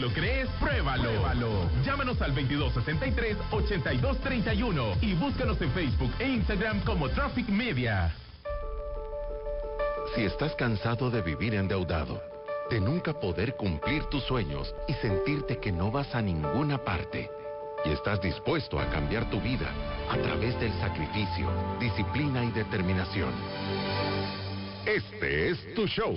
lo crees? Pruébalo. Pruébalo. Llámanos al 2263-8231 y búscanos en Facebook e Instagram como Traffic Media. Si estás cansado de vivir endeudado, de nunca poder cumplir tus sueños y sentirte que no vas a ninguna parte, y estás dispuesto a cambiar tu vida a través del sacrificio, disciplina y determinación, este es tu show.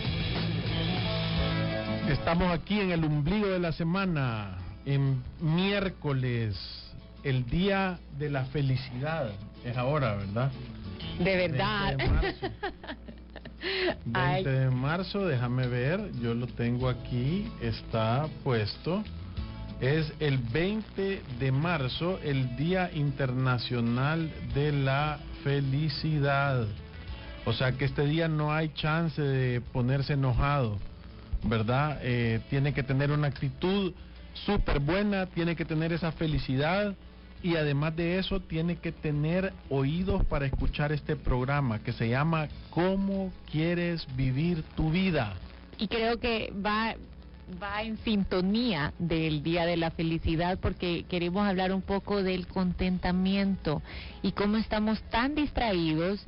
Estamos aquí en el ombligo de la semana, en miércoles, el día de la felicidad. Es ahora, ¿verdad? De verdad. 20 de marzo. 20 de marzo, déjame ver, yo lo tengo aquí, está puesto. Es el 20 de marzo, el Día Internacional de la Felicidad. O sea que este día no hay chance de ponerse enojado, ¿verdad? Eh, tiene que tener una actitud súper buena, tiene que tener esa felicidad y además de eso tiene que tener oídos para escuchar este programa que se llama ¿Cómo quieres vivir tu vida? Y creo que va va en sintonía del Día de la Felicidad porque queremos hablar un poco del contentamiento y cómo estamos tan distraídos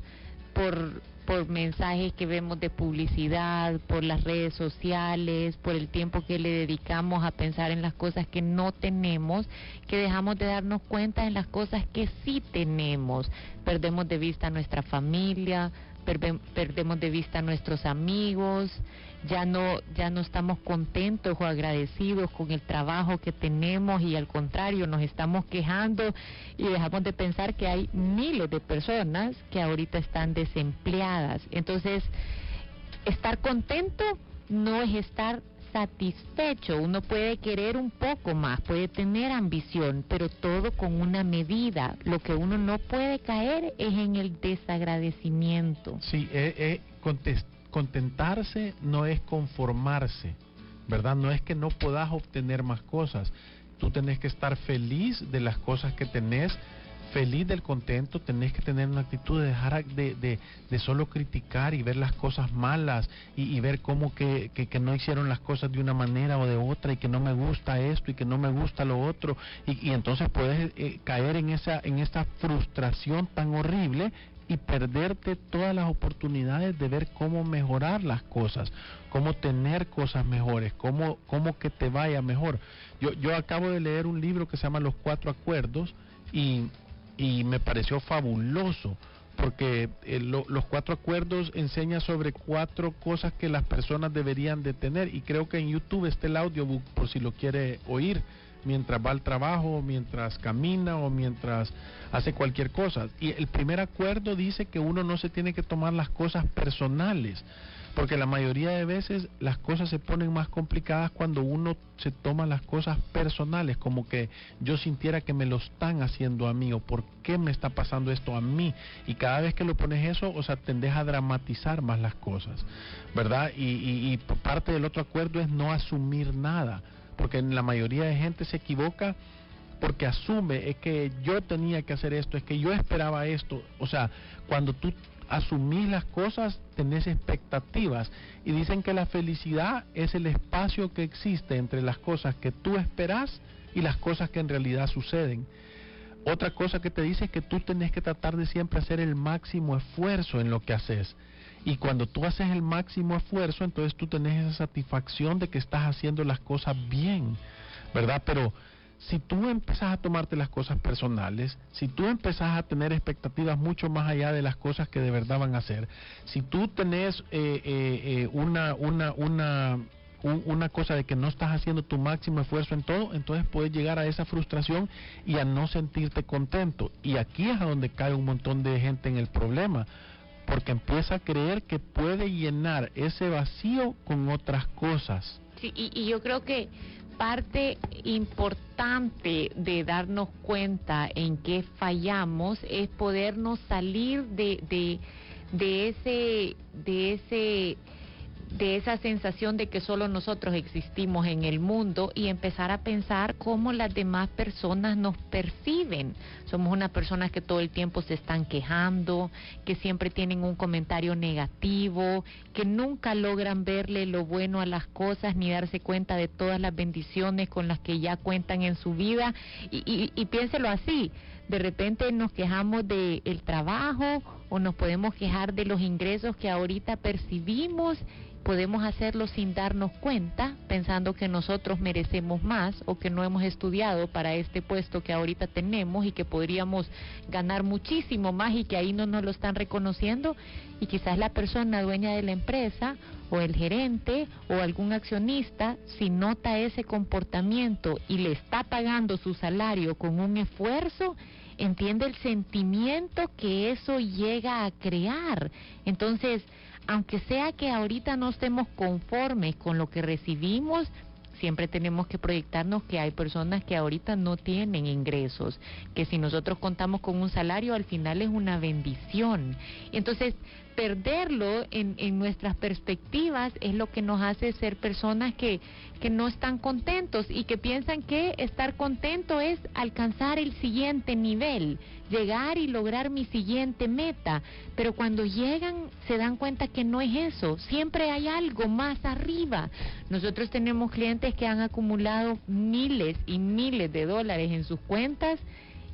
por, por mensajes que vemos de publicidad, por las redes sociales, por el tiempo que le dedicamos a pensar en las cosas que no tenemos, que dejamos de darnos cuenta en las cosas que sí tenemos. Perdemos de vista a nuestra familia, perdemos de vista a nuestros amigos, ya no, ya no estamos contentos o agradecidos con el trabajo que tenemos y al contrario nos estamos quejando y dejamos de pensar que hay miles de personas que ahorita están desempleadas. Entonces, estar contento no es estar satisfecho, uno puede querer un poco más, puede tener ambición, pero todo con una medida. Lo que uno no puede caer es en el desagradecimiento. Sí, eh, eh, contentarse no es conformarse, ¿verdad? No es que no puedas obtener más cosas. Tú tenés que estar feliz de las cosas que tenés, feliz del contento, tenés que tener una actitud de dejar de, de, de solo criticar y ver las cosas malas y, ver cómo que, que, no hicieron las cosas de una manera o de otra y que no me gusta esto y que no me gusta lo otro y, entonces puedes eh, caer en esa en esa frustración tan horrible y perderte todas las oportunidades de ver cómo mejorar las cosas, cómo tener cosas mejores, cómo, cómo que te vaya mejor. Yo, yo acabo de leer un libro que se llama Los Cuatro Acuerdos y, y me pareció fabuloso porque eh, lo- los cuatro acuerdos enseña sobre cuatro cosas que las personas deberían de tener y creo que en YouTube está el audiobook por si lo quiere oír mientras va al trabajo, mientras camina o mientras hace cualquier cosa. Y el primer acuerdo dice que uno no se tiene que tomar las cosas personales, porque la mayoría de veces las cosas se ponen más complicadas cuando uno se toma las cosas personales, como que yo sintiera que me lo están haciendo a mí o por qué me está pasando esto a mí. Y cada vez que lo pones eso, o sea, tendés a dramatizar más las cosas, ¿verdad? Y, y, y parte del otro acuerdo es no asumir nada porque la mayoría de gente se equivoca porque asume es que yo tenía que hacer esto, es que yo esperaba esto, o sea, cuando tú asumís las cosas, tenés expectativas y dicen que la felicidad es el espacio que existe entre las cosas que tú esperas y las cosas que en realidad suceden. Otra cosa que te dice es que tú tenés que tratar de siempre hacer el máximo esfuerzo en lo que haces. Y cuando tú haces el máximo esfuerzo, entonces tú tenés esa satisfacción de que estás haciendo las cosas bien, ¿verdad? Pero si tú empezás a tomarte las cosas personales, si tú empezás a tener expectativas mucho más allá de las cosas que de verdad van a hacer, si tú tenés eh, eh, eh, una, una, una, un- una cosa de que no estás haciendo tu máximo esfuerzo en todo, entonces puedes llegar a esa frustración y a no sentirte contento. Y aquí es a donde cae un montón de gente en el problema, porque empieza a creer que puede llenar ese vacío con otras cosas. Sí, y, yo creo que parte importante de darnos cuenta en qué fallamos es podernos salir de, de ese, de ese de esa sensación de que solo nosotros existimos en el mundo y empezar a pensar cómo las demás personas nos perciben. Somos unas personas que todo el tiempo se están quejando, que siempre tienen un comentario negativo, que nunca logran verle lo bueno a las cosas ni darse cuenta de todas las bendiciones con las que ya cuentan en su vida. Y, y, y piénselo así, de repente nos quejamos del el trabajo o nos podemos quejar de los ingresos que ahorita percibimos podemos hacerlo sin darnos cuenta, pensando que nosotros merecemos más o que no hemos estudiado para este puesto que ahorita tenemos y que podríamos ganar muchísimo más y que ahí no nos lo están reconociendo. Y quizás la persona dueña de la empresa o el gerente o algún accionista, si nota ese comportamiento y le está pagando su salario con un esfuerzo, entiende el sentimiento que eso llega a crear. Entonces, aunque sea que ahorita no estemos conformes con lo que recibimos, siempre tenemos que proyectarnos que hay personas que ahorita no tienen ingresos, que si nosotros contamos con un salario al final es una bendición. Entonces, perderlo en, en nuestras perspectivas es lo que nos hace ser personas que, que no están contentos y que piensan que estar contento es alcanzar el siguiente nivel, llegar y lograr mi siguiente meta. Pero cuando llegan se dan cuenta que no es eso, siempre hay algo más arriba. Nosotros tenemos clientes que han acumulado miles y miles de dólares en sus cuentas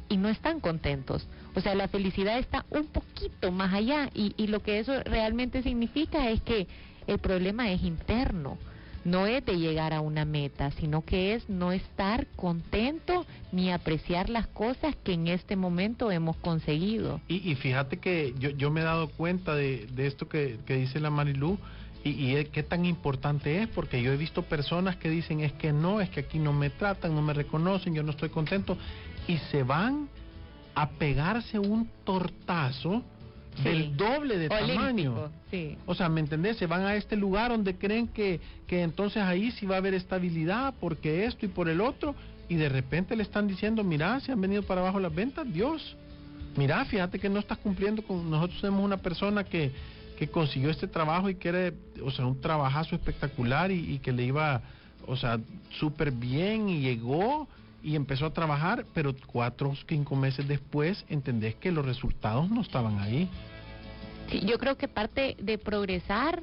y no están contentos. O sea, la felicidad está un poquito más allá y, y lo que eso realmente significa es que el problema es interno. No es de llegar a una meta, sino que es no estar contento ni apreciar las cosas que en este momento hemos conseguido. Y, y fíjate que yo, yo me he dado cuenta de, de esto que, que dice la Marilú y, y qué tan importante es, porque yo he visto personas que dicen es que no, es que aquí no me tratan, no me reconocen, yo no estoy contento, y se van a pegarse un tortazo Sí. del doble de Olímpico, tamaño. sí. O sea, ¿me entendés? Se van a este lugar donde creen que, que entonces ahí sí va a haber estabilidad porque esto y por el otro, y de repente le están diciendo, mira, se han venido para abajo las ventas, Dios, mira, fíjate que no estás cumpliendo con nosotros tenemos una persona que, que consiguió este trabajo y que era, o sea, un trabajazo espectacular y, y que le iba, o sea, súper bien y llegó y empezó a trabajar, pero cuatro o cinco meses después entendés que los resultados no estaban ahí. Sí, yo creo que parte de progresar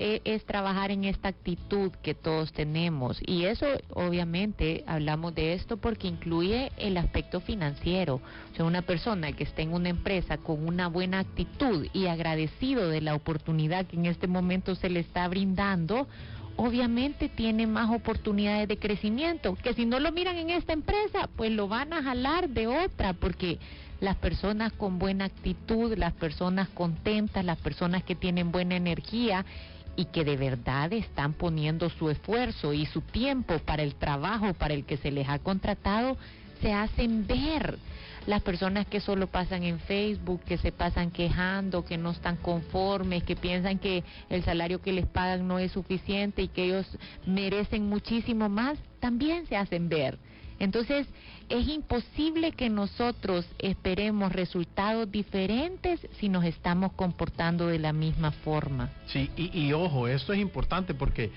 eh, es trabajar en esta actitud que todos tenemos y eso obviamente hablamos de esto porque incluye el aspecto financiero. O sea, una persona que está en una empresa con una buena actitud y agradecido de la oportunidad que en este momento se le está brindando, obviamente tiene más oportunidades de crecimiento, que si no lo miran en esta empresa, pues lo van a jalar de otra, porque las personas con buena actitud, las personas contentas, las personas que tienen buena energía y que de verdad están poniendo su esfuerzo y su tiempo para el trabajo para el que se les ha contratado, se hacen ver. Las personas que solo pasan en Facebook, que se pasan quejando, que no están conformes, que piensan que el salario que les pagan no es suficiente y que ellos merecen muchísimo más, también se hacen ver. Entonces, es imposible que nosotros esperemos resultados diferentes si nos estamos comportando de la misma forma. Sí, y, y ojo, esto es importante porque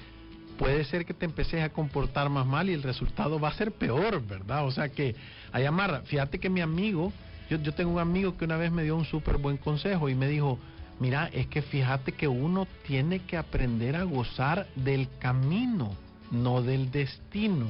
puede ser que te empeces a comportar más mal y el resultado va a ser peor, ¿verdad? O sea que, Ayamarra, fíjate que mi amigo, yo, yo tengo un amigo que una vez me dio un súper buen consejo y me dijo, mira, es que fíjate que uno tiene que aprender a gozar del camino, no del destino.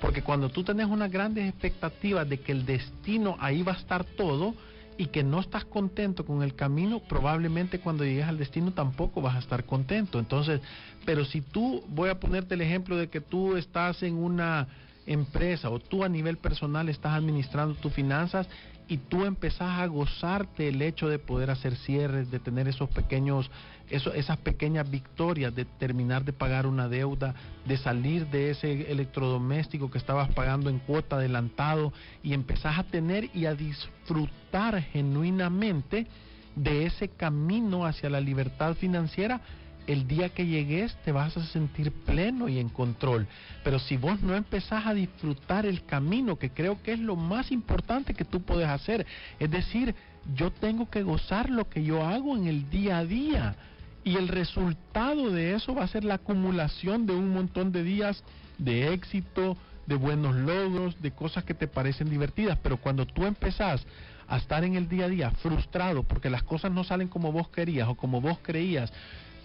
Porque cuando tú tenés unas grandes expectativas de que el destino ahí va a estar todo y que no estás contento con el camino, probablemente cuando llegues al destino tampoco vas a estar contento. Entonces, pero si tú, voy a ponerte el ejemplo de que tú estás en una empresa o tú a nivel personal estás administrando tus finanzas y tú empezás a gozarte el hecho de poder hacer cierres, de tener esos pequeños, eso, esas pequeñas victorias, de terminar de pagar una deuda, de salir de ese electrodoméstico que estabas pagando en cuota adelantado y empezás a tener y a disfrutar genuinamente de ese camino hacia la libertad financiera, el día que llegues te vas a sentir pleno y en control. Pero si vos no empezás a disfrutar el camino, que creo que es lo más importante que tú puedes hacer, es decir, yo tengo que gozar lo que yo hago en el día a día. Y el resultado de eso va a ser la acumulación de un montón de días de éxito, de buenos logros, de cosas que te parecen divertidas. Pero cuando tú empezás a estar en el día a día frustrado porque las cosas no salen como vos querías o como vos creías,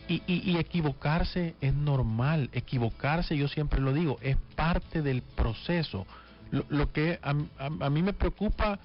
y, y, equivocarse es normal, equivocarse, yo siempre lo digo, es parte del proceso. Lo, lo que a, mí me preocupa,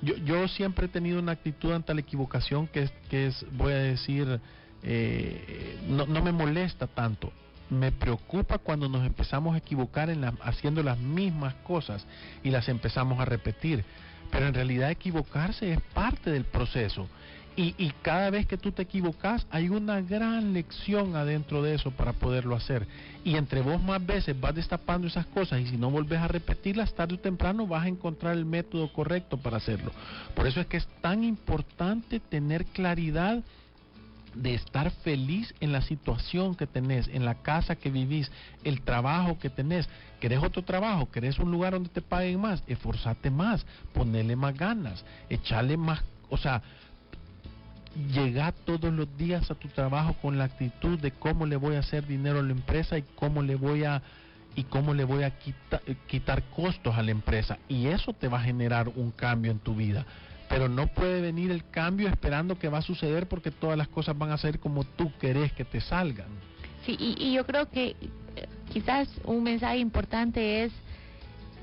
yo, yo siempre he tenido una actitud ante la equivocación que es, que es voy a decir, eh, no, no me molesta tanto. Me preocupa cuando nos empezamos a equivocar en la, haciendo las mismas cosas y las empezamos a repetir. Pero en realidad equivocarse es parte del proceso. Y, y, cada vez que tú te equivocas, hay una gran lección adentro de eso para poderlo hacer. Y entre vos más veces vas destapando esas cosas y si no volvés a repetirlas, tarde o temprano vas a encontrar el método correcto para hacerlo. Por eso es que es tan importante tener claridad de estar feliz en la situación que tenés, en la casa que vivís, el trabajo que tenés. ¿Querés otro trabajo? ¿Querés un lugar donde te paguen más? Esforzate más, ponele más ganas, echarle más, o sea, llega todos los días a tu trabajo con la actitud de cómo le voy a hacer dinero a la empresa y cómo le voy a y cómo le voy a quita, quitar costos a la empresa. Y eso te va a generar un cambio en tu vida. Pero no puede venir el cambio esperando que va a suceder porque todas las cosas van a ser como tú querés que te salgan. Sí y, y yo creo que quizás un mensaje importante es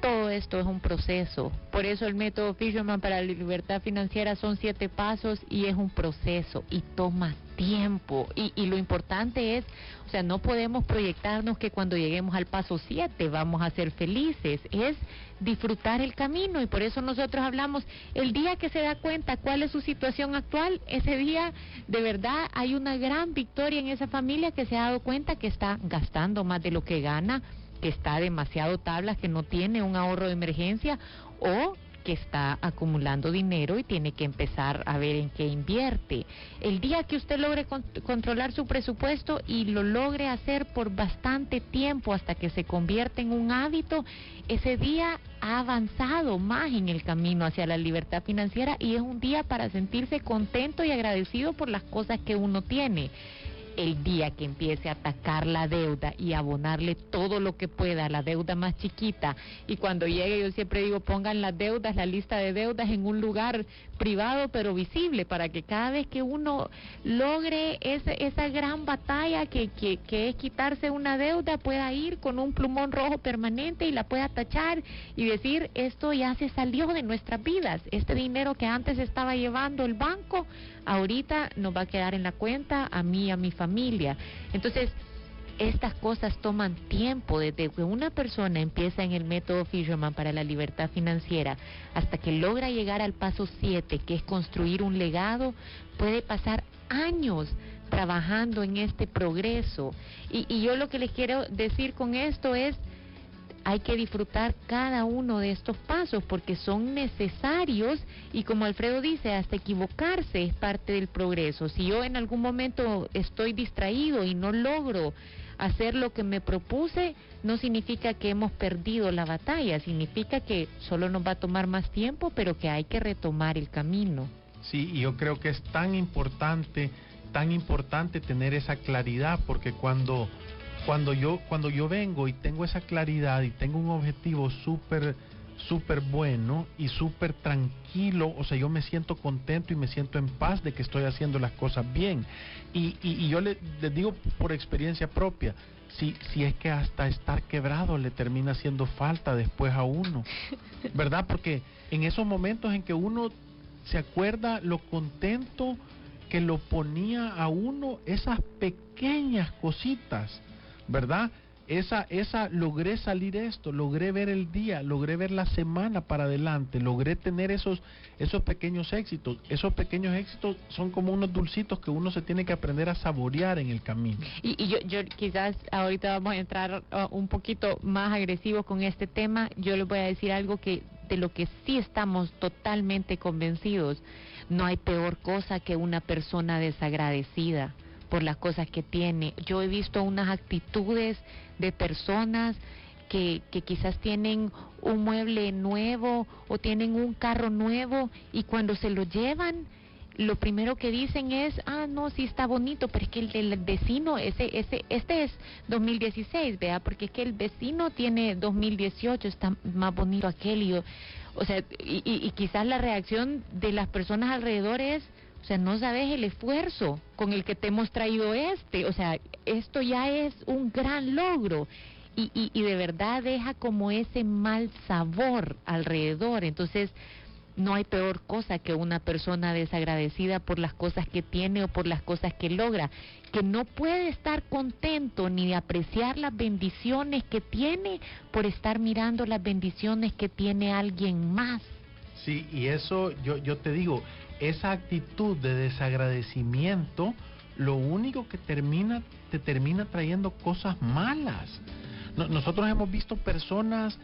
todo esto es un proceso. Por eso el método Fisherman para la libertad financiera son siete pasos y es un proceso y toma tiempo. Y, y, lo importante es, o sea, no podemos proyectarnos que cuando lleguemos al paso siete vamos a ser felices. Es disfrutar el camino y por eso nosotros hablamos, el día que se da cuenta cuál es su situación actual, ese día de verdad hay una gran victoria en esa familia que se ha dado cuenta que está gastando más de lo que gana que está demasiado tablas, que no tiene un ahorro de emergencia o que está acumulando dinero y tiene que empezar a ver en qué invierte. El día que usted logre con controlar su presupuesto y lo logre hacer por bastante tiempo hasta que se convierte en un hábito, ese día ha avanzado más en el camino hacia la libertad financiera y es un día para sentirse contento y agradecido por las cosas que uno tiene el día que empiece a atacar la deuda y abonarle todo lo que pueda a la deuda más chiquita. Y cuando llegue yo siempre digo pongan las deudas, la lista de deudas en un lugar privado pero visible para que cada vez que uno logre ese, esa gran batalla que, que, que es quitarse una deuda pueda ir con un plumón rojo permanente y la pueda tachar y decir esto ya se salió de nuestras vidas, este dinero que antes estaba llevando el banco ahorita nos va a quedar en la cuenta a mí a mi familia. Entonces, estas cosas toman tiempo, desde que una persona empieza en el método Fisherman para la libertad financiera hasta que logra llegar al paso 7, que es construir un legado, puede pasar años trabajando en este progreso. Y, y yo lo que les quiero decir con esto es, hay que disfrutar cada uno de estos pasos porque son necesarios y como Alfredo dice, hasta equivocarse es parte del progreso. Si yo en algún momento estoy distraído y no logro hacer lo que me propuse, no significa que hemos perdido la batalla, significa que solo nos va a tomar más tiempo, pero que hay que retomar el camino. Sí, y yo creo que es tan importante, tan importante tener esa claridad porque cuando cuando yo cuando yo vengo y tengo esa claridad y tengo un objetivo súper súper bueno y súper tranquilo, o sea, yo me siento contento y me siento en paz de que estoy haciendo las cosas bien. Y, y, y yo le, les digo por experiencia propia, si, si es que hasta estar quebrado le termina haciendo falta después a uno, ¿verdad? Porque en esos momentos en que uno se acuerda lo contento que lo ponía a uno esas pequeñas cositas, ¿verdad? Esa, esa, logré salir esto, logré ver el día, logré ver la semana para adelante, logré tener esos, esos pequeños éxitos. Esos pequeños éxitos son como unos dulcitos que uno se tiene que aprender a saborear en el camino. Y, yo, yo quizás ahorita vamos a entrar uh, un poquito más agresivos con este tema. Yo les voy a decir algo que de lo que sí estamos totalmente convencidos. No hay peor cosa que una persona desagradecida por las cosas que tiene. Yo he visto unas actitudes de personas que, que quizás tienen un mueble nuevo o tienen un carro nuevo y cuando se lo llevan, lo primero que dicen es, ah, no, sí está bonito, pero es que el del vecino, ese, ese, este es 2016, vea, porque es que el vecino tiene 2018, está más bonito aquel, y o sea, y, y- y quizás la reacción de las personas alrededor es, o sea, no sabes el esfuerzo con el que te hemos traído este, o sea, esto ya es un gran logro. Y, y, y de verdad deja como ese mal sabor alrededor. Entonces, no hay peor cosa que una persona desagradecida por las cosas que tiene o por las cosas que logra, que no puede estar contento ni apreciar las bendiciones que tiene por estar mirando las bendiciones que tiene alguien más. Sí, y eso yo, yo te digo, esa actitud de desagradecimiento, lo único que termina, te termina trayendo cosas malas. No- nosotros hemos visto personas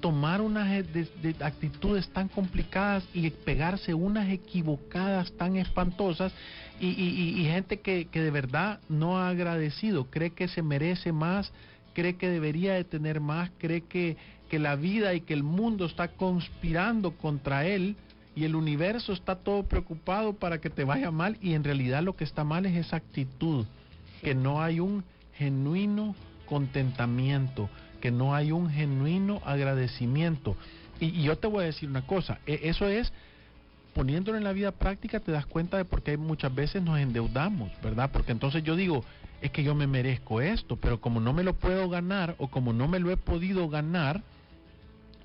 tomar unas e- de- de actitudes tan complicadas y pegarse unas equivocadas tan espantosas y- y gente que, que de verdad no ha agradecido, cree que se merece más, cree que debería de tener más, cree que, que la vida y que el mundo está conspirando contra él y el universo está todo preocupado para que te vaya mal y en realidad lo que está mal es esa actitud, que no hay un genuino contentamiento, que no hay un genuino agradecimiento. Y, y yo te voy a decir una cosa, e- eso es, poniéndolo en la vida práctica te das cuenta de por qué muchas veces nos endeudamos, ¿verdad? Porque entonces yo digo, es que yo me merezco esto, pero como no me lo puedo ganar o como no me lo he podido ganar,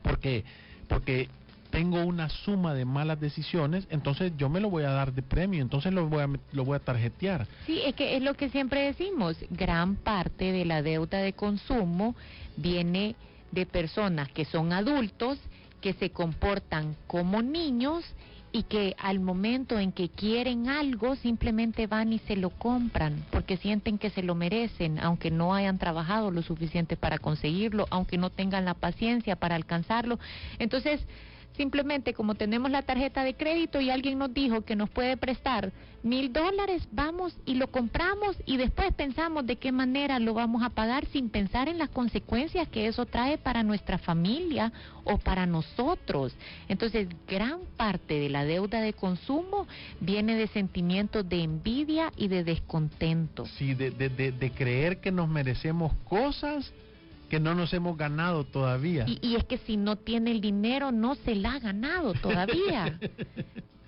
porque, porque tengo una suma de malas decisiones, entonces yo me lo voy a dar de premio, entonces lo voy a, lo voy a tarjetear. Sí, es que es lo que siempre decimos, gran parte de la deuda de consumo viene de personas que son adultos, que se comportan como niños y que al momento en que quieren algo simplemente van y se lo compran porque sienten que se lo merecen, aunque no hayan trabajado lo suficiente para conseguirlo, aunque no tengan la paciencia para alcanzarlo. Entonces, Simplemente como tenemos la tarjeta de crédito y alguien nos dijo que nos puede prestar mil dólares, vamos y lo compramos y después pensamos de qué manera lo vamos a pagar sin pensar en las consecuencias que eso trae para nuestra familia o para nosotros. Entonces, gran parte de la deuda de consumo viene de sentimientos de envidia y de descontento. Sí, de, de, de, de creer que nos merecemos cosas que no nos hemos ganado todavía. Y, y es que si no tiene el dinero, no se la ha ganado todavía.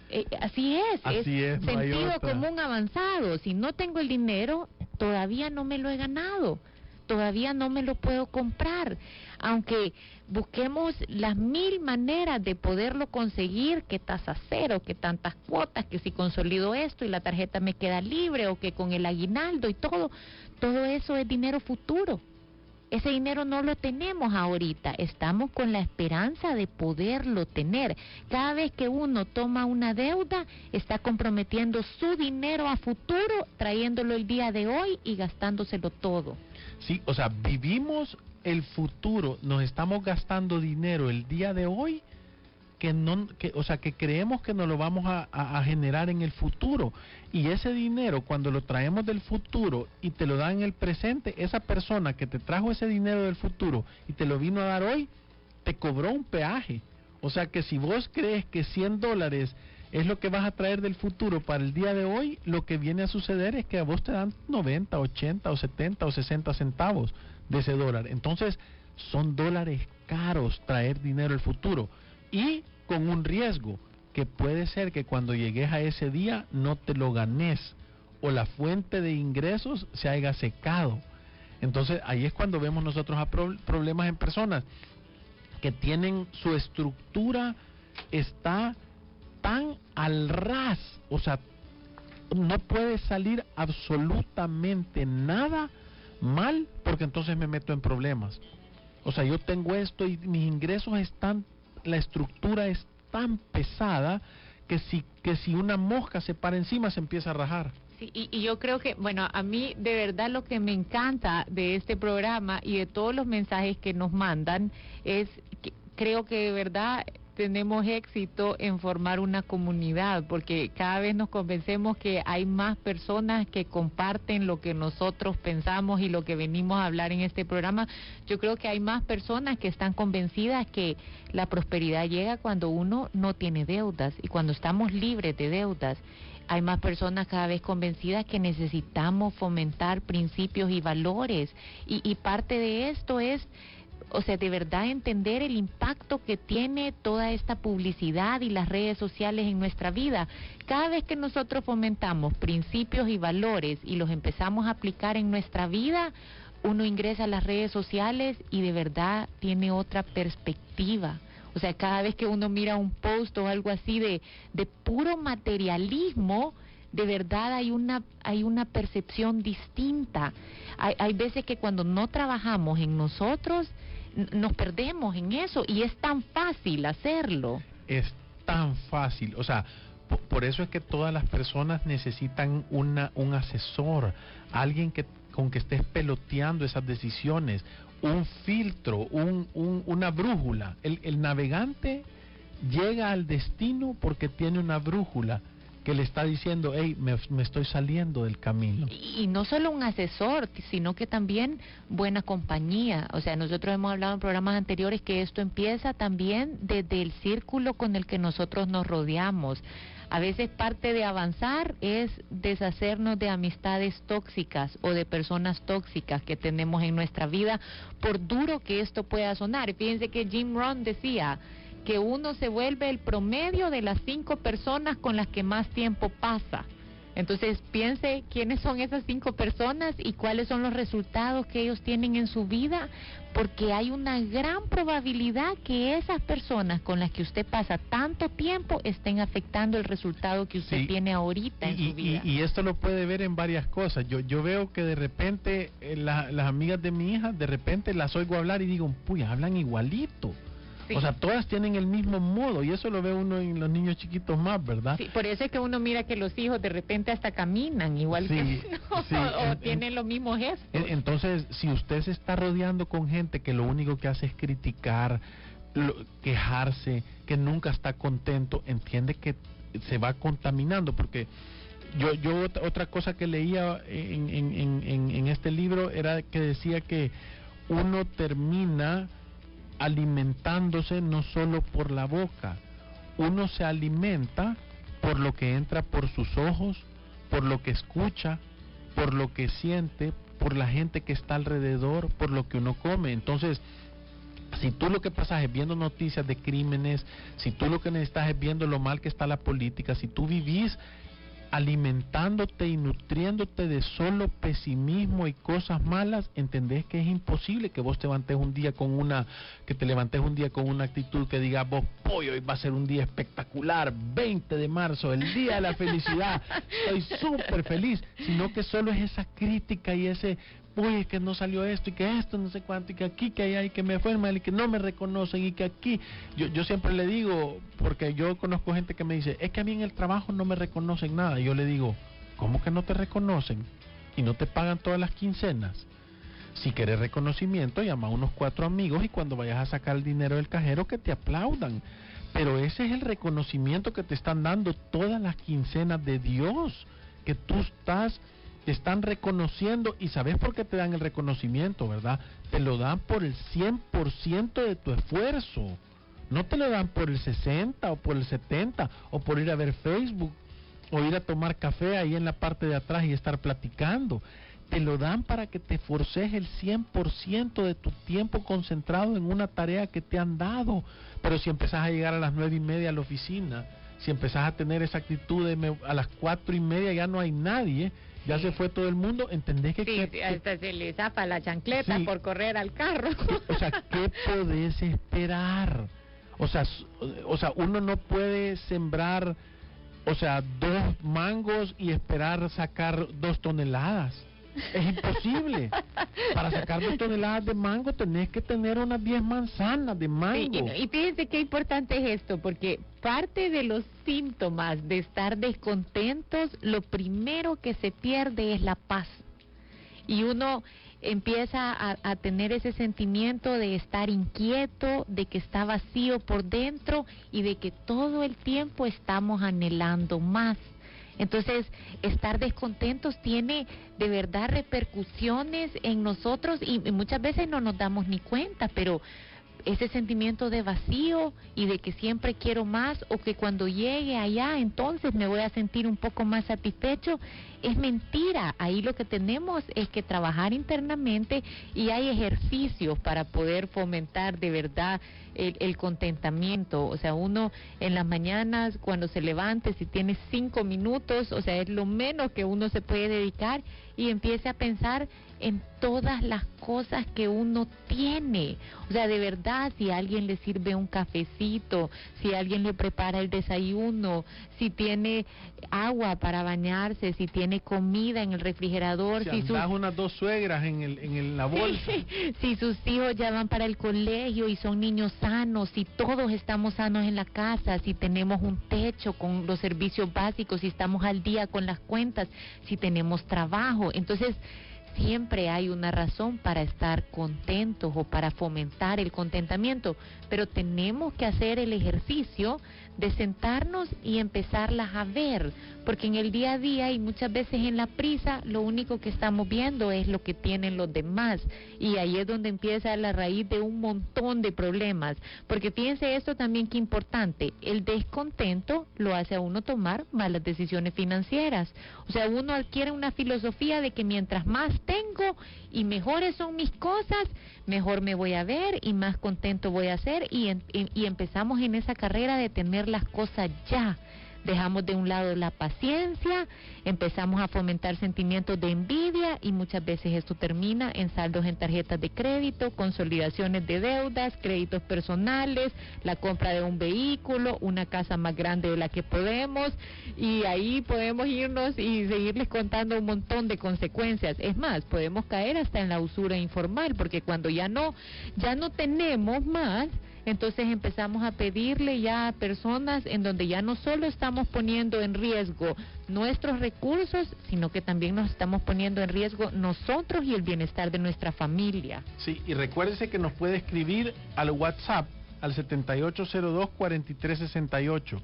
Eh, así es, Así es, no hay sentido común avanzado. Si no tengo el dinero, todavía no me lo he ganado, todavía no me lo puedo comprar. Aunque busquemos las mil maneras de poderlo conseguir, que tasa cero, que tantas cuotas, que si consolido esto y la tarjeta me queda libre o que con el aguinaldo y todo, todo eso es dinero futuro. Ese dinero no lo tenemos ahorita, estamos con la esperanza de poderlo tener. Cada vez que uno toma una deuda, está comprometiendo su dinero a futuro, trayéndolo el día de hoy y gastándoselo todo. Sí, o sea, vivimos el futuro, nos estamos gastando dinero el día de hoy que no, que, o sea, que creemos que nos lo vamos a, generar en el futuro. Y ese dinero, cuando lo traemos del futuro y te lo dan en el presente, esa persona que te trajo ese dinero del futuro y te lo vino a dar hoy, te cobró un peaje. O sea que si vos crees que 100 dólares es lo que vas a traer del futuro para el día de hoy, lo que viene a suceder es que a vos te dan 90, 80 o 70 o 60 centavos de ese dólar. Entonces, son dólares caros traer dinero al futuro y con un riesgo que puede ser que cuando llegues a ese día no te lo ganes o la fuente de ingresos se haya secado. Entonces ahí es cuando vemos nosotros a pro- problemas en personas que tienen su estructura está tan al ras, o sea, no puede salir absolutamente nada mal porque entonces me meto en problemas. O sea, yo tengo esto y mis ingresos están, la estructura es tan pesada que si, que si una mosca se para encima se empieza a rajar. Sí, y, y yo creo que, bueno, a mí de verdad lo que me encanta de este programa y de todos los mensajes que nos mandan es que creo que de verdad tenemos éxito en formar una comunidad, porque cada vez nos convencemos que hay más personas que comparten lo que nosotros pensamos y lo que venimos a hablar en este programa. Yo creo que hay más personas que están convencidas que la prosperidad llega cuando uno no tiene deudas y cuando estamos libres de deudas hay más personas cada vez convencidas que necesitamos fomentar principios y valores. Y, y, parte de esto es o sea, de verdad entender el impacto que tiene toda esta publicidad y las redes sociales en nuestra vida. Cada vez que nosotros fomentamos principios y valores y los empezamos a aplicar en nuestra vida, uno ingresa a las redes sociales y de verdad tiene otra perspectiva. O sea, cada vez que uno mira un post o algo así de, de puro materialismo, de verdad hay una, hay una percepción distinta. Hay, hay veces que cuando no trabajamos en nosotros, nos perdemos en eso y es tan fácil hacerlo. Es tan fácil, o sea, por, eso es que todas las personas necesitan una, un asesor, alguien que con que estés peloteando esas decisiones, un filtro, un, un, una brújula. El, el navegante llega al destino porque tiene una brújula que le está diciendo, hey, me, estoy saliendo del camino. Y, no solo un asesor, sino que también buena compañía. O sea, nosotros hemos hablado en programas anteriores que esto empieza también desde el círculo con el que nosotros nos rodeamos. A veces parte de avanzar es deshacernos de amistades tóxicas o de personas tóxicas que tenemos en nuestra vida, por duro que esto pueda sonar. Fíjense que Jim Rohn decía, que uno se vuelve el promedio de las cinco personas con las que más tiempo pasa. Entonces piense quiénes son esas cinco personas y cuáles son los resultados que ellos tienen en su vida, porque hay una gran probabilidad que esas personas con las que usted pasa tanto tiempo estén afectando el resultado que usted tiene ahorita en su vida. Y, esto lo puede ver en varias cosas. Yo, yo veo que de repente eh, las amigas de mi hija, de repente las oigo hablar y digo, puy, hablan igualito. O sea, todas tienen el mismo modo y eso lo ve uno en los niños chiquitos más, ¿verdad? Sí, por eso es que uno mira que los hijos de repente hasta caminan igual que o, tienen los mismos gestos. Entonces, si usted se está rodeando con gente que lo único que hace es criticar, quejarse, que nunca está contento, entiende que se va contaminando porque yo yo otra cosa que leía en, en, en, en este libro era que decía que uno termina alimentándose no solo por la boca, uno se alimenta por lo que entra por sus ojos, por lo que escucha, por lo que siente, por la gente que está alrededor, por lo que uno come. Entonces, si tú lo que pasas es viendo noticias de crímenes, si tú lo que necesitas es viendo lo mal que está la política, si tú vivís alimentándote y nutriéndote de solo pesimismo y cosas malas, entendés que es imposible que vos te levantes un día con una, que te levantes un día con una actitud que diga, vos pollo, hoy va a ser un día espectacular, 20 de marzo, el día de la felicidad, estoy súper feliz, sino que solo es esa crítica y ese uy, que no salió esto y que esto, no sé cuánto, y que aquí, que hay, que me mal y que no me reconocen y que aquí. Yo, yo siempre le digo, porque yo conozco gente que me dice, es que a mí en el trabajo no me reconocen nada. Y yo le digo, ¿cómo que no te reconocen? Y no te pagan todas las quincenas. Si quieres reconocimiento, llama a unos cuatro amigos y cuando vayas a sacar el dinero del cajero que te aplaudan. Pero ese es el reconocimiento que te están dando todas las quincenas de Dios, que tú estás te están reconociendo y sabes por qué te dan el reconocimiento, ¿verdad? Te lo dan por el 100% de tu esfuerzo. No te lo dan por el 60 o por el 70 o por ir a ver Facebook o ir a tomar café ahí en la parte de atrás y estar platicando. Te lo dan para que te forces el 100% de tu tiempo concentrado en una tarea que te han dado. Pero si empezás a llegar a las nueve y media a la oficina, si empezás a tener esa actitud de a las cuatro y media ya no hay nadie, ya se fue todo el mundo, entendés que... Sí, hasta se le zapa la chancleta por correr al carro. O sea, ¿qué podés esperar? O sea, o sea, uno no puede sembrar, o sea, dos mangos y esperar sacar dos toneladas. Es imposible. Para sacar dos toneladas de mango tenés que tener unas 10 manzanas de mango. y, fíjense qué importante es esto, porque parte de los síntomas de estar descontentos, lo primero que se pierde es la paz. Y uno empieza a, a tener ese sentimiento de estar inquieto, de que está vacío por dentro y de que todo el tiempo estamos anhelando más. Entonces, estar descontentos tiene de verdad repercusiones en nosotros y, muchas veces no nos damos ni cuenta, pero ese sentimiento de vacío y de que siempre quiero más o que cuando llegue allá entonces me voy a sentir un poco más satisfecho, es mentira. Ahí lo que tenemos es que trabajar internamente y hay ejercicios para poder fomentar de verdad el, el contentamiento. O sea, uno en las mañanas cuando se levante, si tiene cinco minutos, o sea, es lo menos que uno se puede dedicar y empiece a pensar en todas las cosas que uno tiene. O sea, de verdad, si alguien le sirve un cafecito, si alguien le prepara el desayuno, si tiene agua para bañarse, si tiene comida en el refrigerador, Si si, sus, unas dos suegras en, el, en el- la bolsa. si sus hijos ya van para el colegio y son niños sanos, si todos estamos sanos en la casa, si tenemos un techo con los servicios básicos, si estamos al día con las cuentas, si tenemos trabajo. Entonces, siempre hay una razón para estar contentos o para fomentar el contentamiento, pero tenemos que hacer el ejercicio de sentarnos y empezarlas a ver, porque en el día a día y muchas veces en la prisa lo único que estamos viendo es lo que tienen los demás. Y ahí es donde empieza la raíz de un montón de problemas, porque fíjense esto también que importante, el descontento lo hace a uno tomar malas decisiones financieras, o sea, uno adquiere una filosofía de que mientras más tengo y mejores son mis cosas, mejor me voy a ver y más contento voy a ser y, en- y empezamos en esa carrera de tener las cosas ya. Dejamos de un lado la paciencia, empezamos a fomentar sentimientos de envidia y muchas veces esto termina en saldos en tarjetas de crédito, consolidaciones de deudas, créditos personales, la compra de un vehículo, una casa más grande de la que podemos y ahí podemos irnos y seguirles contando un montón de consecuencias. Es más, podemos caer hasta en la usura informal porque cuando ya no ya no tenemos más entonces empezamos a pedirle ya a personas en donde ya no solo estamos poniendo en riesgo nuestros recursos, sino que también nos estamos poniendo en riesgo nosotros y el bienestar de nuestra familia. Sí, y recuérdese que nos puede escribir al WhatsApp al 7802-4368.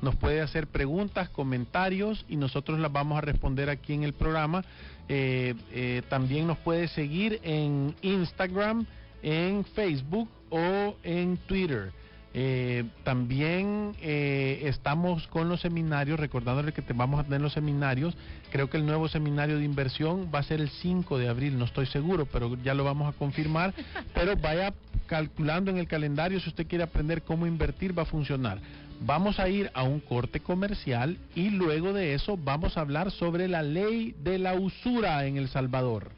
Nos puede hacer preguntas, comentarios y nosotros las vamos a responder aquí en el programa. Eh, eh, también nos puede seguir en Instagram, en Facebook o en Twitter. Eh, también eh, estamos con los seminarios, recordándole que te vamos a tener los seminarios. Creo que el nuevo seminario de inversión va a ser el 5 de abril, no estoy seguro, pero ya lo vamos a confirmar. Pero vaya calculando en el calendario si usted quiere aprender cómo invertir, va a funcionar. Vamos a ir a un corte comercial y luego de eso vamos a hablar sobre la ley de la usura en El Salvador.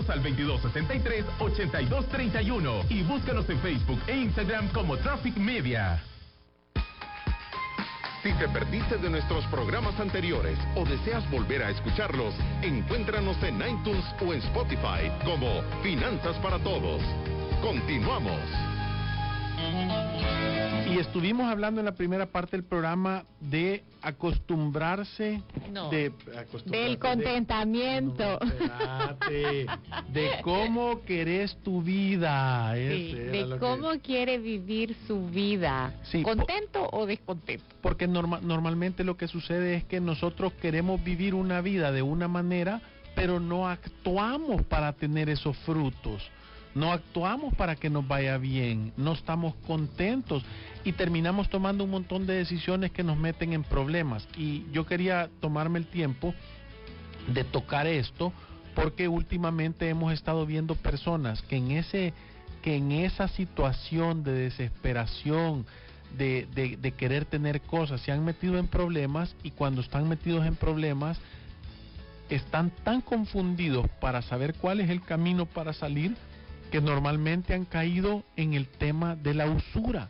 al 2263-8231 y búscanos en Facebook e Instagram como Traffic Media. Si te perdiste de nuestros programas anteriores o deseas volver a escucharlos, encuéntranos en iTunes o en Spotify como Finanzas para Todos. Continuamos. Y estuvimos hablando en la primera parte del programa de acostumbrarse No, de acostumbrarse Del de- contentamiento. No, espérate. de cómo querés tu vida. Sí, de que- cómo quiere vivir su vida. Sí, po- ¿Contento o descontento? Porque norma- normalmente lo que sucede es que nosotros queremos vivir una vida de una manera, pero no actuamos para tener esos frutos. No actuamos para que nos vaya bien, no estamos contentos y terminamos tomando un montón de decisiones que nos meten en problemas. Y yo quería tomarme el tiempo de tocar esto porque últimamente hemos estado viendo personas que en ese que en esa situación de desesperación, de, de, de, querer tener cosas, se han metido en problemas y cuando están metidos en problemas están tan confundidos para saber cuál es el camino para salir que normalmente han caído en el tema de la usura,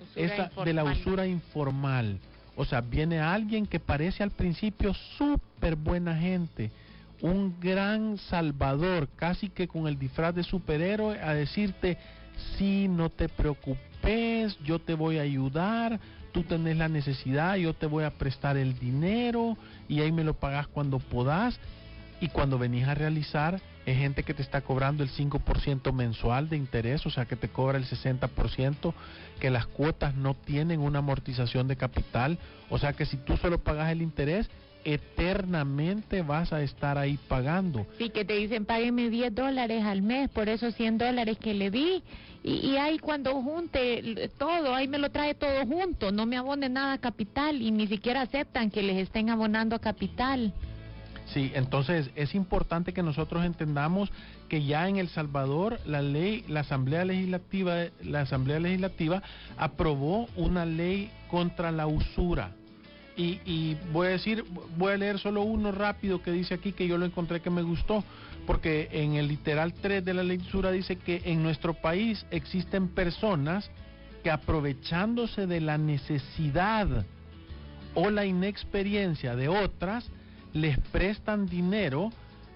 Usura esa, informal. de la usura informal. O sea, viene alguien que parece al principio súper buena gente, un gran salvador, casi que con el disfraz de superhéroe, a decirte, sí, no te preocupes, yo te voy a ayudar, tú tenés la necesidad, yo te voy a prestar el dinero y ahí me lo pagas cuando podás. Y cuando venís a realizar, es gente que te está cobrando el 5% mensual de interés, o sea que te cobra el 60%, que las cuotas no tienen una amortización de capital, o sea que si tú solo pagas el interés, eternamente vas a estar ahí pagando. Sí, que te dicen, págueme 10 dólares al mes por esos 100 dólares que le di. Y, ahí cuando junte todo, ahí me lo trae todo junto, no me abone nada a capital y ni siquiera aceptan que les estén abonando a capital. Sí, entonces es importante que nosotros entendamos que ya en El Salvador la ley, la Asamblea Legislativa, la Asamblea Legislativa aprobó una ley contra la usura. Y, y voy a decir, voy a leer solo uno rápido que dice aquí que yo lo encontré que me gustó, porque en el literal 3 de la ley usura dice que en nuestro país existen personas que aprovechándose de la necesidad o la inexperiencia de otras, les prestan dinero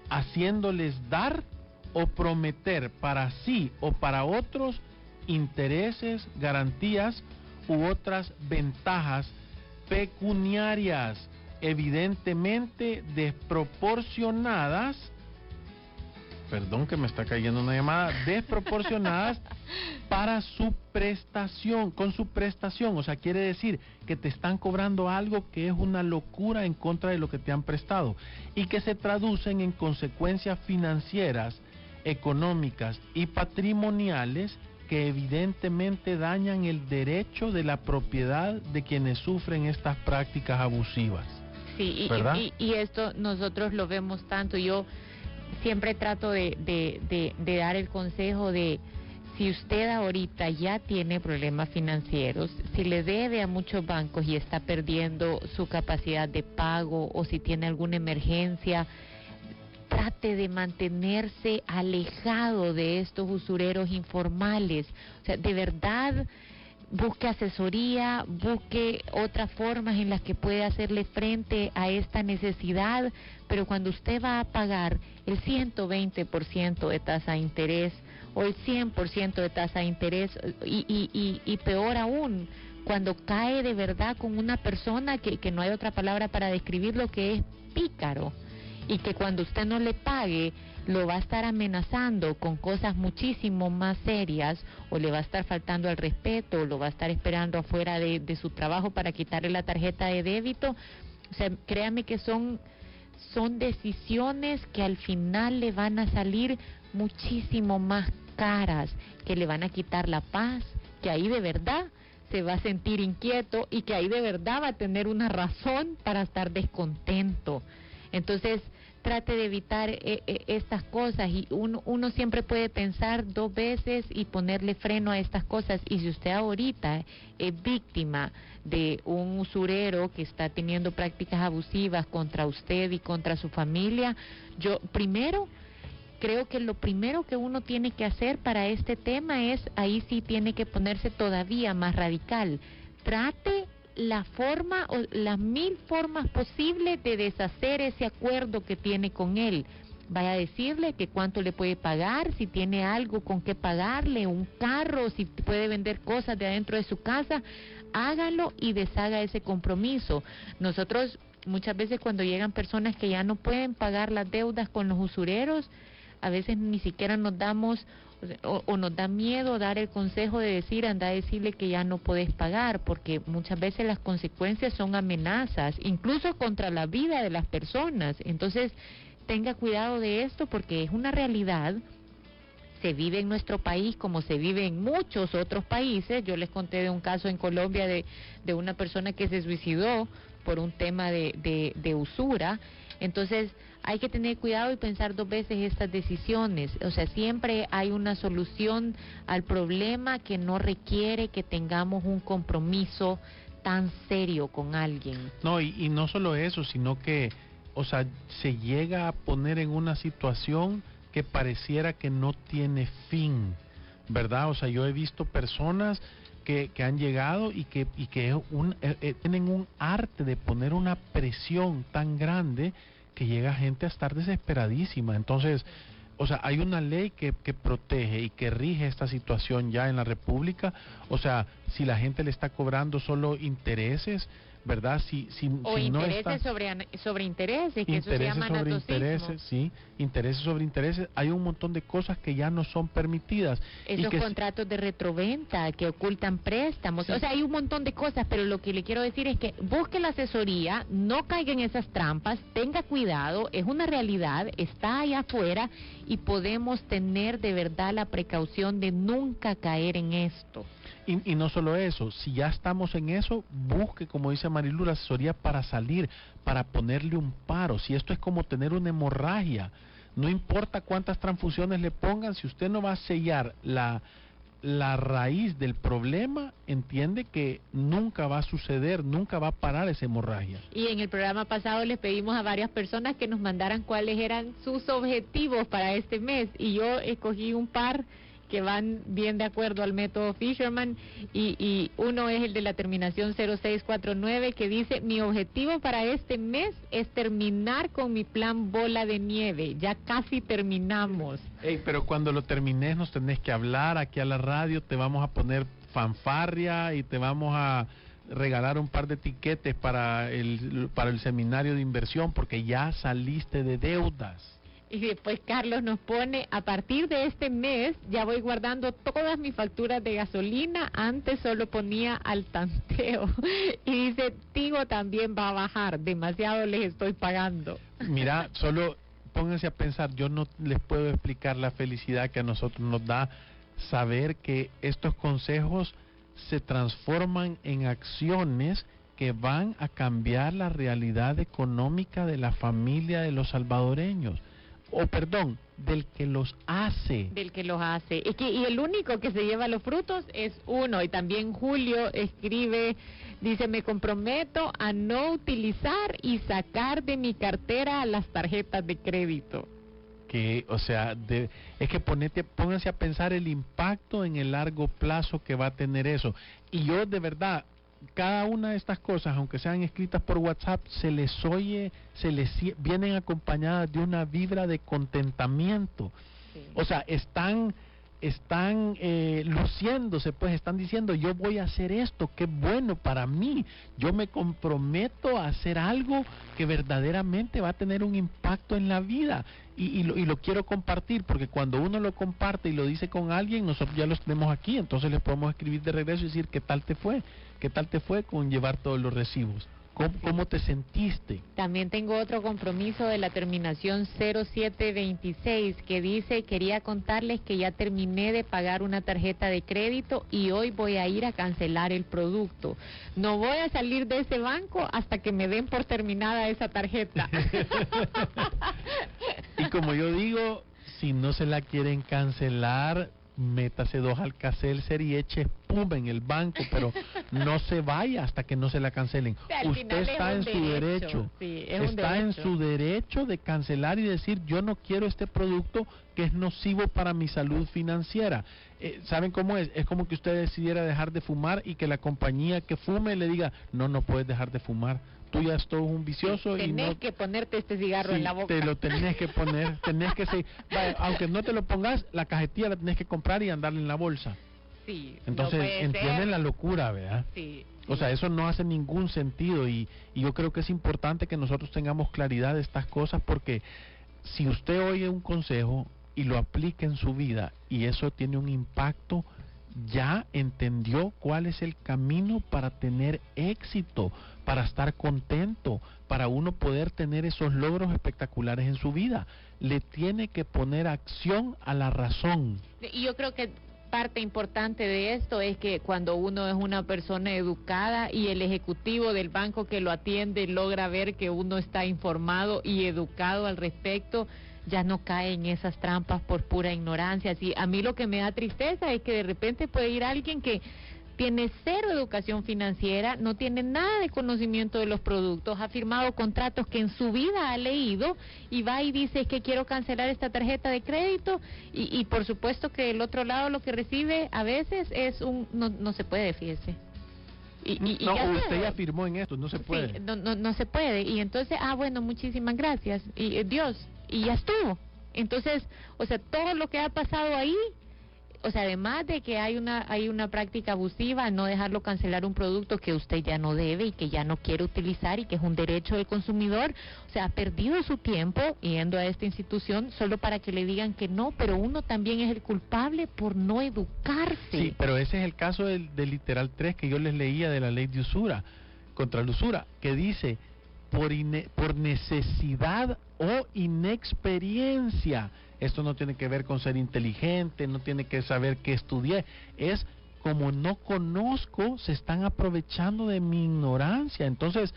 haciéndoles dar o prometer para sí o para otros intereses, garantías u otras ventajas pecuniarias, evidentemente desproporcionadas, perdón que me está cayendo una llamada, desproporcionadas para su prestación, con su prestación. O sea, quiere decir que te están cobrando algo que es una locura en contra de lo que te han prestado y que se traducen en consecuencias financieras, económicas y patrimoniales que evidentemente dañan el derecho de la propiedad de quienes sufren estas prácticas abusivas. Sí, y, ¿Verdad? y- y esto nosotros lo vemos tanto. Yo siempre trato de, de, de, de dar el consejo de si usted ahorita ya tiene problemas financieros, si le debe a muchos bancos y está perdiendo su capacidad de pago o si tiene alguna emergencia, trate de mantenerse alejado de estos usureros informales. O sea, de verdad, busque asesoría, busque otras formas en las que puede hacerle frente a esta necesidad, pero cuando usted va a pagar el 120% de tasa de interés o el 100% de tasa de interés y, y, y, peor aún, cuando cae de verdad con una persona que, que no hay otra palabra para describir lo que es pícaro y que cuando usted no le pague lo va a estar amenazando con cosas muchísimo más serias o le va a estar faltando al respeto o lo va a estar esperando afuera de, de su trabajo para quitarle la tarjeta de débito. O sea, créame que son, son decisiones que al final le van a salir muchísimo más caras, que le van a quitar la paz, que ahí de verdad se va a sentir inquieto y que ahí de verdad va a tener una razón para estar descontento. Entonces, trate de evitar eh, eh, estas cosas y uno, uno siempre puede pensar dos veces y ponerle freno a estas cosas. Y si usted ahorita es víctima de un usurero que está teniendo prácticas abusivas contra usted y contra su familia, yo primero creo que lo primero que uno tiene que hacer para este tema es, ahí sí tiene que ponerse todavía más radical. Trate la forma o las mil formas posibles de deshacer ese acuerdo que tiene con él. Vaya a decirle que cuánto le puede pagar, si tiene algo con qué pagarle, un carro, si puede vender cosas de adentro de su casa, hágalo y deshaga ese compromiso. Nosotros muchas veces cuando llegan personas que ya no pueden pagar las deudas con los usureros, a veces ni siquiera nos damos o, o, nos da miedo dar el consejo de decir, anda a decirle que ya no puedes pagar, porque muchas veces las consecuencias son amenazas, incluso contra la vida de las personas. Entonces, tenga cuidado de esto porque es una realidad se vive en nuestro país como se vive en muchos otros países. Yo les conté de un caso en Colombia de, de una persona que se suicidó por un tema de, de, de usura. Entonces, hay que tener cuidado y pensar dos veces estas decisiones. O sea, siempre hay una solución al problema que no requiere que tengamos un compromiso tan serio con alguien. No, y, no solo eso, sino que, o sea, se llega a poner en una situación que pareciera que no tiene fin, ¿verdad? O sea, yo he visto personas que, que han llegado y que, y que un, eh, eh, tienen un arte de poner una presión tan grande que llega gente a estar desesperadísima. Entonces, o sea, hay una ley que, que protege y que rige esta situación ya en la República. O sea, si la gente le está cobrando solo intereses, ¿verdad? Si, si, O si no intereses está... sobre, sobre intereses, que eso se intereses llama sobre intereses, sí, intereses sobre intereses, hay un montón de cosas que ya no son permitidas. y Esos si- contratos de retroventa que ocultan préstamos, Sí. o sea, hay un montón de cosas, pero lo que le quiero decir es que busque la asesoría, no caiga en esas trampas, tenga cuidado, es una realidad, está allá afuera y podemos tener de verdad la precaución de nunca caer en esto. Y, y no solo eso, si ya estamos en eso, busque, como dice Marilu, la asesoría para salir, para ponerle un paro. Si esto es como tener una hemorragia, no importa cuántas transfusiones le pongan, si usted no va a sellar la, la raíz del problema, entiende que nunca va a suceder, nunca va a parar esa hemorragia. Y en el programa pasado les pedimos a varias personas que nos mandaran cuáles eran sus objetivos para este mes y yo escogí un par que van bien de acuerdo al método Fisherman y, y uno es el de la terminación 0649 que dice mi objetivo para este mes es terminar con mi plan bola de nieve, ya casi terminamos. Ey, pero cuando lo termines nos tenés que hablar aquí a la radio, te vamos a poner fanfarria y te vamos a regalar un par de tiquetes para el, para el seminario de inversión porque ya saliste de deudas. Y después Carlos nos pone, a partir de este mes ya voy guardando todas mis facturas de gasolina, antes solo ponía al tanteo. Y dice, Tigo también va a bajar, demasiado les estoy pagando. Mira, solo pónganse a pensar, yo no les puedo explicar la felicidad que a nosotros nos da saber que estos consejos se transforman en acciones que van a cambiar la realidad económica de la familia de los salvadoreños. O perdón, del que los hace. Del que los hace. Y, que, y el único que se lleva los frutos es uno. Y también Julio escribe, dice, me comprometo a no utilizar y sacar de mi cartera las tarjetas de crédito. que, o sea, de- es que ponete, pónganse a pensar el impacto en el largo plazo que va a tener eso. Y yo de verdad, cada una de estas cosas, aunque sean escritas por WhatsApp, se les oye, se les vienen acompañadas de una vibra de contentamiento. O sea, están están eh, luciéndose, pues están diciendo, yo voy a hacer esto, qué bueno para mí, yo me comprometo a hacer algo que verdaderamente va a tener un impacto en la vida y, y, lo, y lo quiero compartir, porque cuando uno lo comparte y lo dice con alguien, nosotros ya los tenemos aquí, entonces les podemos escribir de regreso y decir, ¿qué tal te fue? ¿Qué tal te fue con llevar todos los recibos? ¿Cómo, cómo te sentiste? También tengo otro compromiso de la terminación 0726 que dice, quería contarles que ya terminé de pagar una tarjeta de crédito y hoy voy a ir a cancelar el producto. No voy a salir de ese banco hasta que me den por terminada esa tarjeta. Y como yo digo, si no se la quieren cancelar, métase dos Alcacelser y eche espuma en el banco, pero no se vaya hasta que no se la cancelen. Usted es está en su derecho, derecho, sí, es un está en su derecho de cancelar y decir yo no quiero este producto que es nocivo para mi salud financiera. Eh, ¿Saben cómo es? Es como que usted decidiera dejar de fumar y que la compañía que fume le diga no, no puedes dejar de fumar. Tú ya sos un vicioso y Tenés no que ponerte este cigarro Sí, en la boca. Te lo tenés que poner, tenés que. Vaya, aunque no te lo pongas, la cajetilla la tenés que comprar y andarla en la bolsa. Sí, no Entonces, puede entienden ser. la locura, ¿verdad? Sí, O sea, eso no hace ningún sentido y, y yo creo que es importante que nosotros tengamos claridad de estas cosas porque si usted oye un consejo y lo aplica en su vida y eso tiene un impacto, ya entendió cuál es el camino para tener éxito, para estar contento, para uno poder tener esos logros espectaculares en su vida. Le tiene que poner acción a la razón. Y yo creo que parte importante de esto es que cuando uno es una persona educada y el ejecutivo del banco que lo atiende logra ver que uno está informado y educado al respecto, ya no cae en esas trampas por pura ignorancia. Así, a mí lo que me da tristeza es que de repente puede ir alguien que tiene cero educación financiera, no tiene nada de conocimiento de los productos, ha firmado contratos que en su vida ha leído y va y dice que quiero cancelar esta tarjeta de crédito y, y por supuesto que el otro lado lo que recibe a veces es un, no, no se puede, fíjese. Y, y, no, usted ya firmó en esto, no se puede. Sí, no, no, no se puede. Y entonces, ah, bueno, muchísimas gracias. Y eh, Dios, y ya estuvo. Entonces, o sea, todo lo que ha pasado ahí o sea, además de que hay una hay una práctica abusiva, no dejarlo cancelar un producto que usted ya no debe y que ya no quiere utilizar y que es un derecho del consumidor, o sea, ha perdido su tiempo yendo a esta institución solo para que le digan que no, pero uno también es el culpable por no educarse. Sí, pero ese es el caso del, literal 3 que yo les leía de la ley de usura, contra la usura, que dice por, por necesidad o inexperiencia esto no tiene que ver con ser inteligente, no tiene que saber qué estudié. Es como no conozco, se están aprovechando de mi ignorancia. Entonces,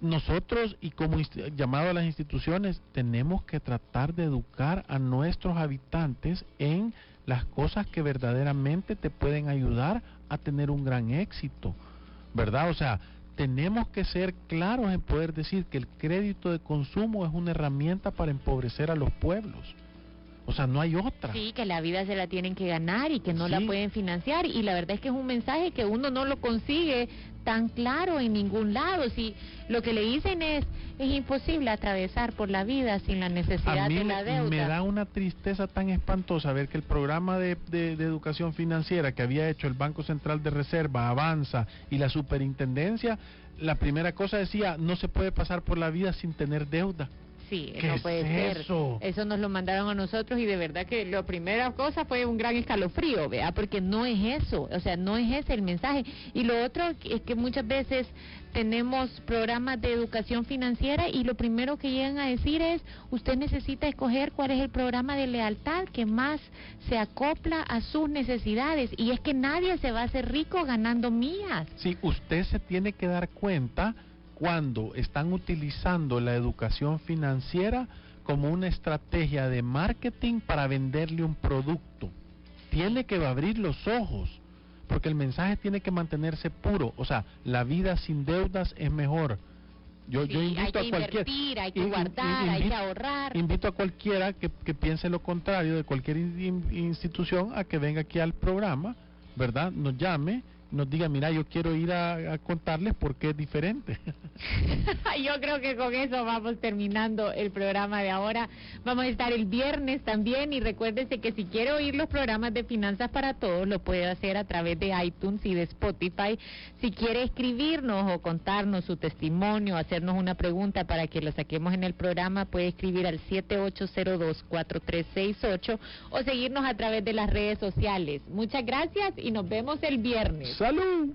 nosotros y como llamado a las instituciones tenemos que tratar de educar a nuestros habitantes en las cosas que verdaderamente te pueden ayudar a tener un gran éxito, ¿verdad? O sea, tenemos que ser claros en poder decir que el crédito de consumo es una herramienta para empobrecer a los pueblos. O sea, no hay otra. Sí, que la vida se la tienen que ganar y que no la pueden financiar. Y la verdad es que es un mensaje que uno no lo consigue tan claro en ningún lado. Si lo que le dicen es, es imposible atravesar por la vida sin la necesidad de la deuda. Me da una tristeza tan espantosa ver que el programa de, de educación financiera que había hecho el Banco Central de Reserva, Avanza y la Superintendencia, la primera cosa decía, no se puede pasar por la vida sin tener deuda. Sí, no puede ser. Eso? eso nos lo mandaron a nosotros y de verdad que la primera cosa fue un gran escalofrío, vea, porque no es eso, o sea, no es ese el mensaje. Y lo otro es que muchas veces tenemos programas de educación financiera y lo primero que llegan a decir es, usted necesita escoger cuál es el programa de lealtad que más se acopla a sus necesidades. Y es que nadie se va a hacer rico ganando mías. Sí, usted se tiene que dar cuenta cuando están utilizando la educación financiera como una estrategia de marketing para venderle un producto. Tiene que abrir los ojos, porque el mensaje tiene que mantenerse puro. O sea, la vida sin deudas es mejor. Yo, yo invito a cualquiera. Hay que guardar, hay que ahorrar. Invito a cualquiera que, que piense lo contrario de cualquier institución a que venga aquí al programa, ¿verdad? Nos llame nos diga, mira, yo quiero ir a, contarles por qué es diferente. yo creo que con eso vamos terminando el programa de ahora. Vamos a estar el viernes también y recuérdese que si quiere oír los programas de Finanzas para Todos, lo puede hacer a través de iTunes y de Spotify. Si quiere escribirnos o contarnos su testimonio, hacernos una pregunta para que lo saquemos en el programa, puede escribir al 7802-4368 o seguirnos a través de las redes sociales. Muchas gracias y nos vemos el viernes. ¡Salud!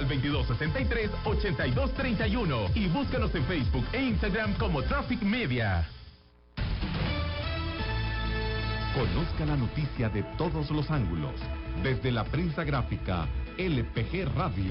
al 2263-8231 y búscanos en Facebook e Instagram como Traffic Media. Conozca la noticia de todos los ángulos, desde la prensa gráfica, LPG Radio.